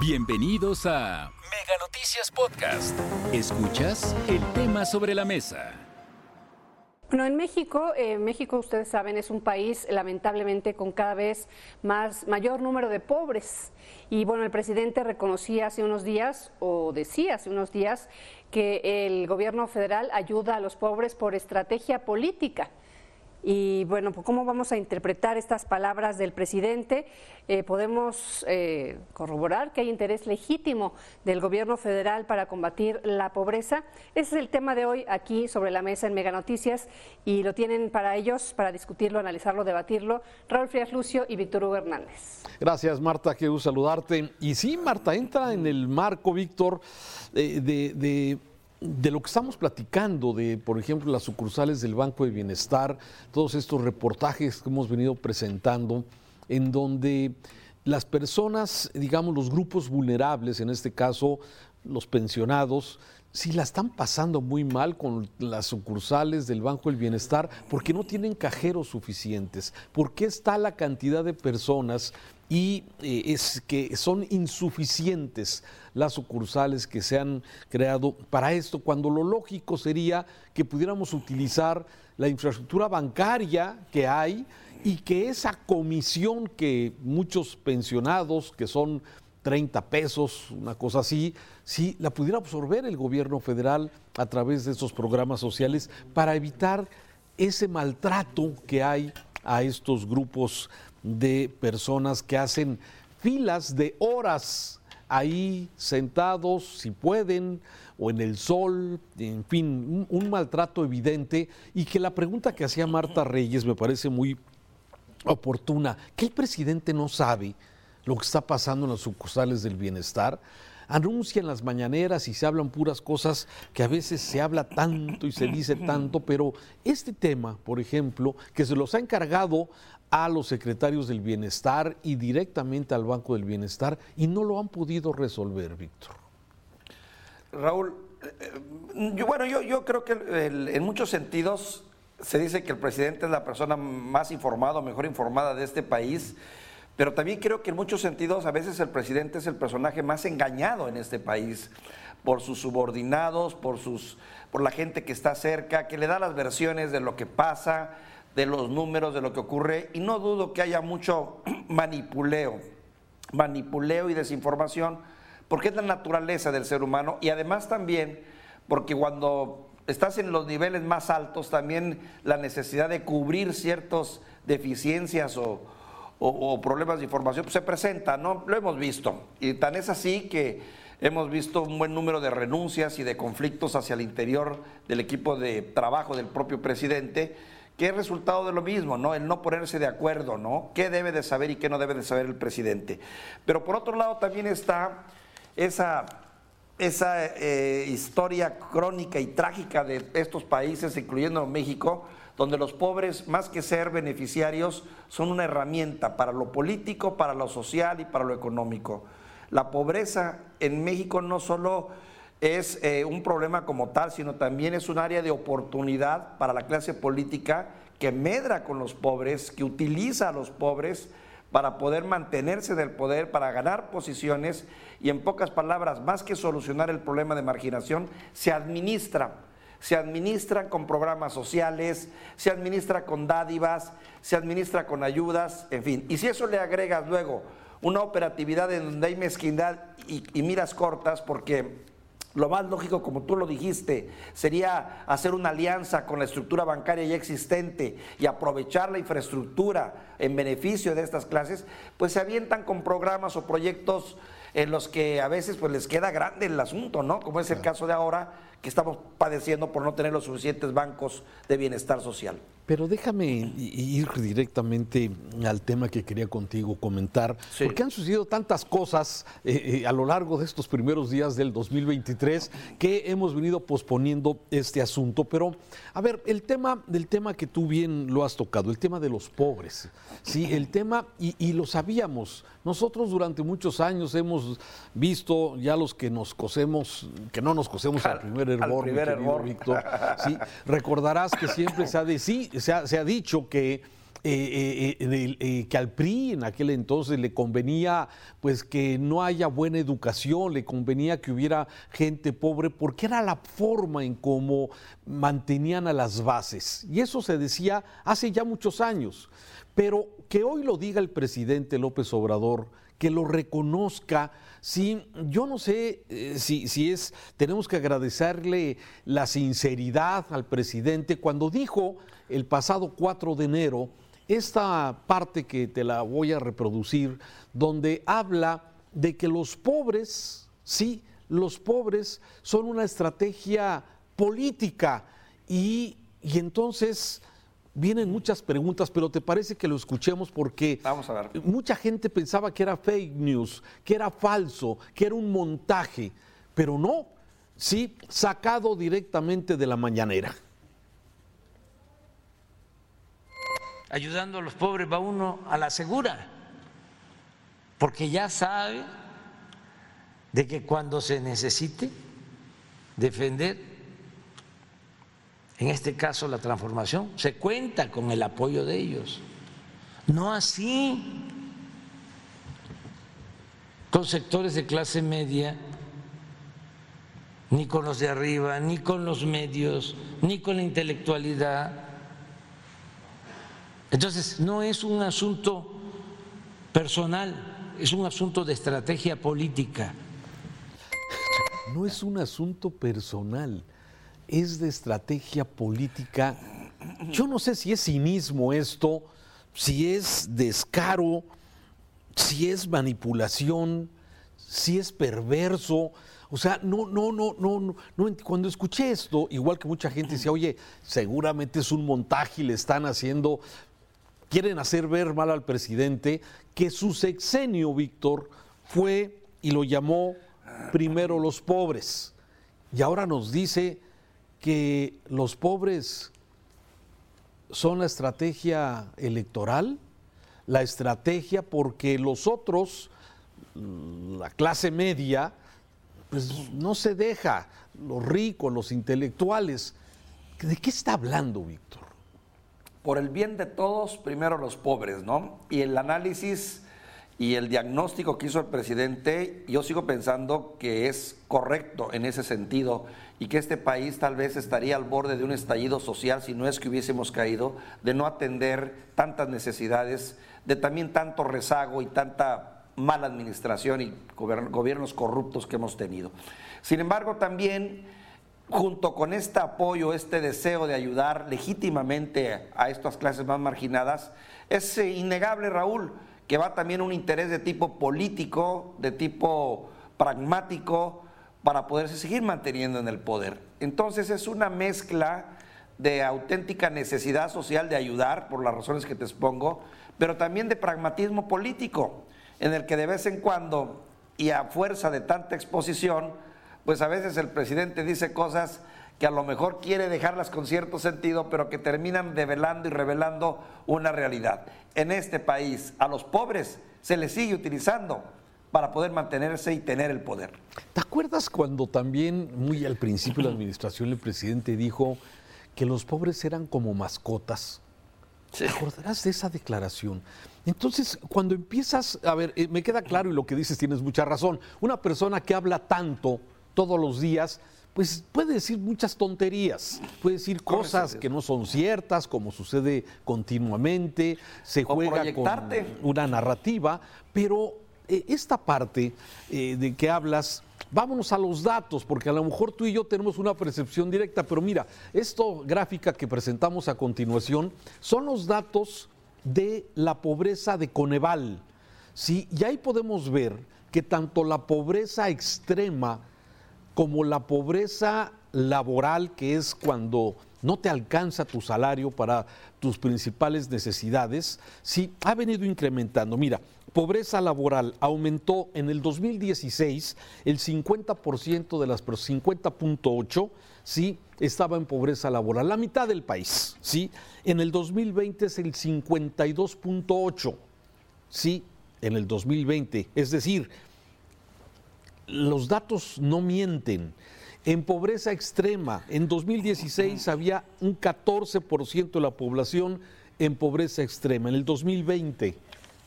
Bienvenidos a Mega Noticias Podcast. Escuchas el tema sobre la mesa. Bueno, en México, eh, México, ustedes saben, es un país lamentablemente con cada vez más mayor número de pobres. Y bueno, el presidente reconocía hace unos días, o decía hace unos días, que el gobierno federal ayuda a los pobres por estrategia política. Y bueno, pues, ¿cómo vamos a interpretar estas palabras del presidente? Eh, podemos eh, corroborar que hay interés legítimo del gobierno federal para combatir la pobreza. Ese es el tema de hoy aquí sobre la mesa en Mega Noticias y lo tienen para ellos, para discutirlo, analizarlo, debatirlo, Raúl Frías Lucio y Víctor Hugo Hernández. Gracias, Marta, quiero saludarte. Y sí, Marta, entra en el marco, Víctor, eh, de de lo que estamos platicando, de por ejemplo las sucursales del Banco de Bienestar, todos estos reportajes que hemos venido presentando, en donde las personas, digamos los grupos vulnerables, en este caso los pensionados, si la están pasando muy mal con las sucursales del Banco del Bienestar porque no tienen cajeros suficientes, porque está la cantidad de personas y eh, es que son insuficientes las sucursales que se han creado para esto, cuando lo lógico sería que pudiéramos utilizar la infraestructura bancaria que hay y que esa comisión que muchos pensionados, que son 30 pesos, una cosa así, si la pudiera absorber el gobierno federal a través de esos programas sociales para evitar ese maltrato que hay a estos grupos de personas que hacen filas de horas ahí sentados, si pueden, o en el sol, en fin, un, maltrato evidente. Y que la pregunta que hacía Marta Reyes me parece muy oportuna, que el presidente no sabe lo que está pasando en las sucursales del bienestar, anuncian las mañaneras y se hablan puras cosas que a veces se habla tanto y se dice tanto, pero este tema, por ejemplo, que se los ha encargado a los secretarios del bienestar y directamente al Banco del Bienestar y no lo han podido resolver, Víctor. Raúl, eh, yo, bueno, yo, yo creo que en muchos sentidos se dice que el presidente es la persona más informada o mejor informada de este país, pero también creo que en muchos sentidos a veces el presidente es el personaje más engañado en este país por sus subordinados, por, sus, por la gente que está cerca, que le da las versiones de lo que pasa de los números, de lo que ocurre, y no dudo que haya mucho manipuleo, manipuleo y desinformación, porque es la naturaleza del ser humano, y además también porque cuando estás en los niveles más altos, también la necesidad de cubrir ciertas deficiencias o, problemas de información pues, se presenta, ¿no? Lo hemos visto, y tan es así que hemos visto un buen número de renuncias y de conflictos hacia el interior del equipo de trabajo del propio presidente, que es resultado de lo mismo, ¿no? El no ponerse de acuerdo, ¿no? ¿Qué debe de saber y qué no debe de saber el presidente? Pero por otro lado también está esa, esa eh, historia crónica y trágica de estos países, incluyendo México, donde los pobres, más que ser beneficiarios, son una herramienta para lo político, para lo social y para lo económico. La pobreza en México no solo es eh, un problema como tal, sino también es un área de oportunidad para la clase política que medra con los pobres, que utiliza a los pobres para poder mantenerse del poder, para ganar posiciones y en pocas palabras, más que solucionar el problema de marginación, se administra. Se administra con programas sociales, se administra con dádivas, se administra con ayudas, en fin. Y si eso le agregas luego una operatividad en donde hay mezquindad y miras cortas, porque lo más lógico, como tú lo dijiste, sería hacer una alianza con la estructura bancaria ya existente y aprovechar la infraestructura en beneficio de estas clases, pues se avientan con programas o proyectos en los que a veces pues les queda grande el asunto, ¿no? Como es el caso de ahora que estamos padeciendo por no tener los suficientes bancos de bienestar social. Pero déjame ir directamente al tema que quería contigo comentar, porque han sucedido tantas cosas eh, eh, a lo largo de estos primeros días del 2023 que hemos venido posponiendo este asunto. Pero, a ver, el tema del tema que tú bien lo has tocado, el tema de los pobres, sí, el tema, y, lo sabíamos, nosotros durante muchos años hemos visto ya los que nos cosemos, que no nos cosemos al primer hervor, primer Víctor, ¿sí? recordarás que siempre se ha de sí, se ha, dicho que eh, eh, eh, que al PRI en aquel entonces le convenía pues que no haya buena educación, le convenía que hubiera gente pobre, porque era la forma en cómo mantenían a las bases. Y eso se decía hace ya muchos años. Pero que hoy lo diga el presidente López Obrador, que lo reconozca, sí, yo no sé si, si es, tenemos que agradecerle la sinceridad al presidente. Cuando dijo el pasado 4 de enero, esta parte que te la voy a reproducir, donde habla de que los pobres, sí, los pobres son una estrategia política. Y, entonces vienen muchas preguntas, pero te parece que lo escuchemos porque Vamos a ver. mucha gente pensaba que era fake news, que era falso, que era un montaje, pero no, sí, sacado directamente de la mañanera. ayudando a los pobres va uno a la segura, porque ya sabe de que cuando se necesite defender, en este caso la transformación, se cuenta con el apoyo de ellos. No así con sectores de clase media, ni con los de arriba, ni con los medios, ni con la intelectualidad entonces, no es un asunto personal, es un asunto de estrategia política. No es un asunto personal, es de estrategia política. Yo no sé si es cinismo esto, si es descaro, si es manipulación, si es perverso. O sea, no, no, no, no, no, Cuando escuché esto, igual que mucha gente decía, oye, seguramente es un montaje y le están haciendo quieren hacer ver mal al presidente que su sexenio, Víctor, fue y lo llamó primero los pobres. Y ahora nos dice que los pobres son la estrategia electoral, la estrategia porque los otros, la clase media, pues no se deja, los ricos, los intelectuales. ¿De qué está hablando, Víctor? por el bien de todos, primero los pobres, ¿no? Y el análisis y el diagnóstico que hizo el presidente, yo sigo pensando que es correcto en ese sentido y que este país tal vez estaría al borde de un estallido social si no es que hubiésemos caído, de no atender tantas necesidades, de también tanto rezago y tanta mala administración y gobiernos corruptos que hemos tenido. Sin embargo, también junto con este apoyo, este deseo de ayudar legítimamente a estas clases más marginadas, es eh, innegable, Raúl, que va también un interés de tipo político, de tipo pragmático, para poderse seguir manteniendo en el poder. Entonces es una mezcla de auténtica necesidad social de ayudar, por las razones que te expongo, pero también de pragmatismo político, en el que de vez en cuando, y a fuerza de tanta exposición, pues a veces el presidente dice cosas que a lo mejor quiere dejarlas con cierto sentido, pero que terminan develando y revelando una realidad. En este país, a los pobres se les sigue utilizando para poder mantenerse y tener el poder. ¿Te acuerdas cuando también, muy al principio de la administración, el presidente dijo que los pobres eran como mascotas? ¿Te acordarás de esa declaración? Entonces, cuando empiezas, a ver, eh, me queda claro y lo que dices tienes mucha razón, una persona que habla tanto, todos los días, pues puede decir muchas tonterías, puede decir cosas que no son ciertas, como sucede continuamente, se juega con una narrativa, pero eh, esta parte eh, de que hablas, vámonos a los datos, porque a lo mejor tú y yo tenemos una percepción directa, pero mira, esta gráfica que presentamos a continuación son los datos de la pobreza de Coneval. ¿sí? Y ahí podemos ver que tanto la pobreza extrema como la pobreza laboral, que es cuando no te alcanza tu salario para tus principales necesidades, sí ha venido incrementando. Mira, pobreza laboral aumentó en el 2016 el 50% de las 50.8 sí estaba en pobreza laboral, la mitad del país, sí. En el 2020 es el 52.8, sí, en el 2020, es decir, los datos no mienten. En pobreza extrema, en 2016 había un 14% de la población en pobreza extrema. En el 2020,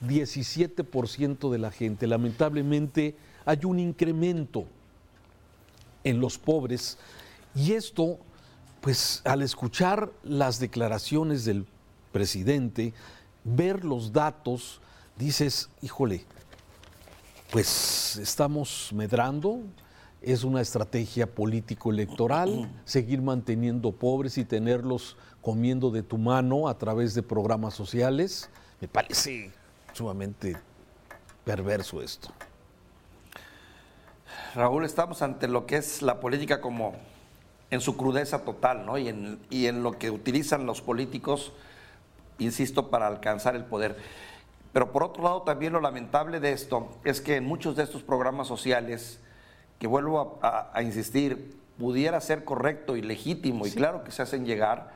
17% de la gente. Lamentablemente hay un incremento en los pobres y esto, pues al escuchar las declaraciones del presidente, ver los datos, dices, híjole, pues estamos medrando, es una estrategia político-electoral, seguir manteniendo pobres y tenerlos comiendo de tu mano a través de programas sociales. Me parece sumamente perverso esto. Raúl, estamos ante lo que es la política como en su crudeza total, ¿no? Y en, y en lo que utilizan los políticos, insisto, para alcanzar el poder. Pero por otro lado, también lo lamentable de esto es que en muchos de estos programas sociales, que vuelvo a, insistir, pudiera ser correcto y legítimo, y claro que se hacen llegar,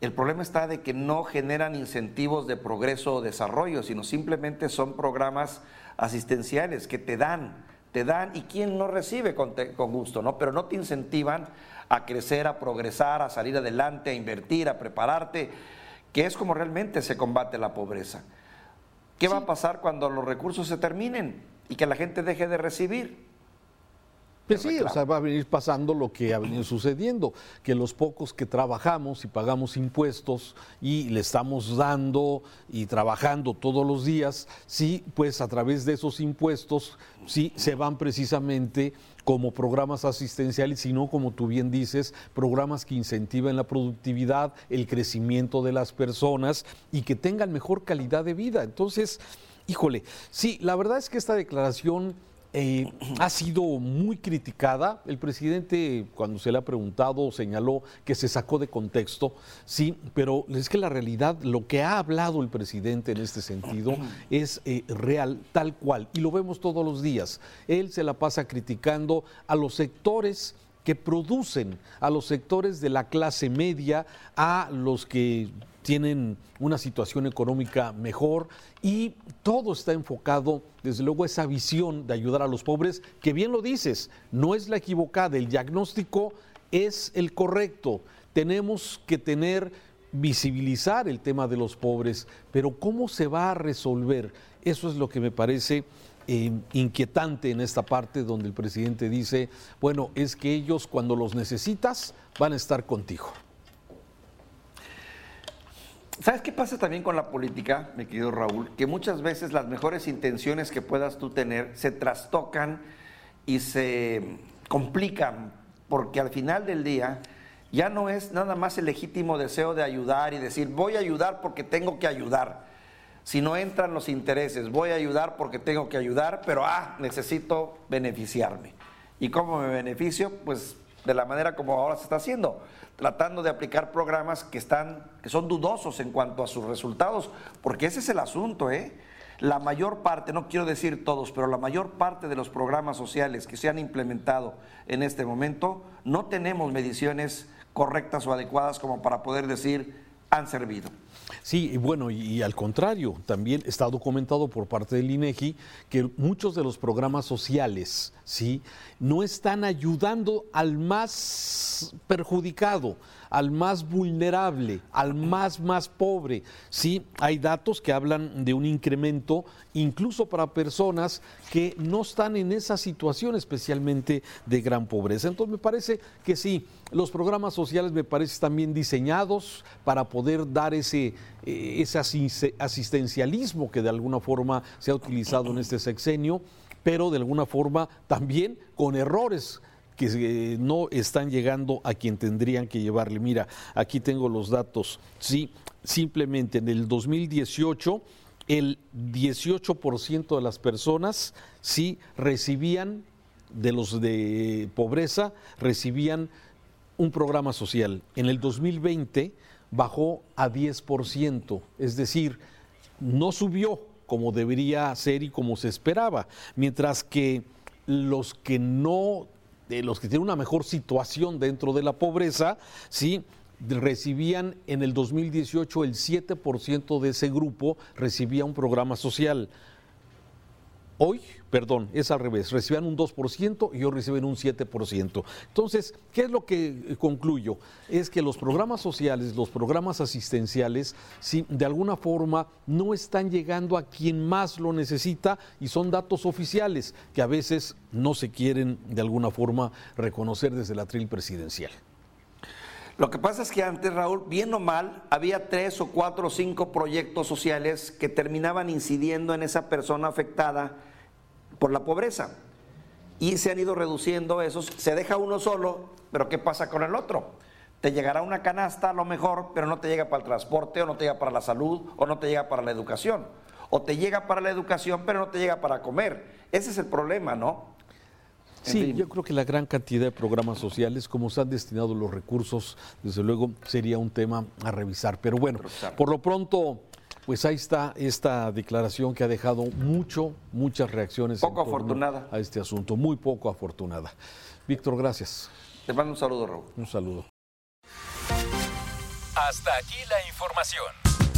el problema está de que no generan incentivos de progreso o desarrollo, sino simplemente son programas asistenciales que te dan, te dan, y quien no recibe con, con gusto, ¿no? Pero no te incentivan a crecer, a progresar, a salir adelante, a invertir, a prepararte, que es como realmente se combate la pobreza. ¿Qué va a pasar cuando los recursos se terminen y que la gente deje de recibir? Pues sí, o sea, va a venir pasando lo que ha venido sucediendo, que los pocos que trabajamos y pagamos impuestos y le estamos dando y trabajando todos los días, sí, pues a través de esos impuestos, sí, se van precisamente como programas asistenciales, sino como tú bien dices, programas que incentiven la productividad, el crecimiento de las personas y que tengan mejor calidad de vida. Entonces, híjole, sí, la verdad es que esta declaración eh, ha sido muy criticada. El presidente, cuando se le ha preguntado, señaló que se sacó de contexto, sí, pero es que la realidad, lo que ha hablado el presidente en este sentido es eh, real, tal cual, y lo vemos todos los días. Él se la pasa criticando a los sectores que producen, a los sectores de la clase media, a los que tienen una situación económica mejor y todo está enfocado, desde luego, esa visión de ayudar a los pobres, que bien lo dices, no es la equivocada, el diagnóstico es el correcto. Tenemos que tener, visibilizar el tema de los pobres, pero ¿cómo se va a resolver? Eso es lo que me parece eh, inquietante en esta parte donde el presidente dice, bueno, es que ellos cuando los necesitas van a estar contigo. ¿Sabes qué pasa también con la política, mi querido Raúl? Que muchas veces las mejores intenciones que puedas tú tener se trastocan y se complican, porque al final del día ya no es nada más el legítimo deseo de ayudar y decir voy a ayudar porque tengo que ayudar, sino entran los intereses, voy a ayudar porque tengo que ayudar, pero ah, necesito beneficiarme. ¿Y cómo me beneficio? Pues de la manera como ahora se está haciendo tratando de aplicar programas que, están, que son dudosos en cuanto a sus resultados, porque ese es el asunto, ¿eh? La mayor parte, no quiero decir todos, pero la mayor parte de los programas sociales que se han implementado en este momento, no tenemos mediciones correctas o adecuadas como para poder decir han servido. Sí, y bueno, y, al contrario, también está documentado por parte del INEGI que muchos de los programas sociales, sí, no están ayudando al más perjudicado, al más vulnerable, al más más pobre. Sí, hay datos que hablan de un incremento incluso para personas que no están en esa situación especialmente de gran pobreza. Entonces me parece que sí, los programas sociales me parecen también diseñados para poder dar ese, eh, ese asistencialismo que de alguna forma se ha utilizado en este sexenio, pero de alguna forma también con errores que eh, no están llegando a quien tendrían que llevarle. Mira, aquí tengo los datos. Sí, simplemente en el 2018 el 18% de las personas sí recibían de los de pobreza recibían un programa social. En el 2020 bajó a 10%, es decir, no subió como debería ser y como se esperaba, mientras que los que no los que tienen una mejor situación dentro de la pobreza, sí recibían en el 2018 el 7% de ese grupo recibía un programa social. Hoy, perdón, es al revés, recibían un 2% y hoy reciben un 7%. Entonces, ¿qué es lo que concluyo? Es que los programas sociales, los programas asistenciales, si de alguna forma no están llegando a quien más lo necesita y son datos oficiales que a veces no se quieren de alguna forma reconocer desde la tril presidencial. Lo que pasa es que antes, Raúl, bien o mal, había tres o cuatro o cinco proyectos sociales que terminaban incidiendo en esa persona afectada por la pobreza. Y se han ido reduciendo esos. Se deja uno solo, pero ¿qué pasa con el otro? Te llegará una canasta a lo mejor, pero no te llega para el transporte, o no te llega para la salud, o no te llega para la educación. O te llega para la educación, pero no te llega para comer. Ese es el problema, ¿no? Sí, yo creo que la gran cantidad de programas sociales, como se han destinado los recursos, desde luego sería un tema a revisar. Pero bueno, por lo pronto, pues ahí está esta declaración que ha dejado mucho, muchas reacciones. Poco afortunada. A este asunto, muy poco afortunada. Víctor, gracias. Te mando un saludo, Raúl. Un saludo. Hasta aquí la información.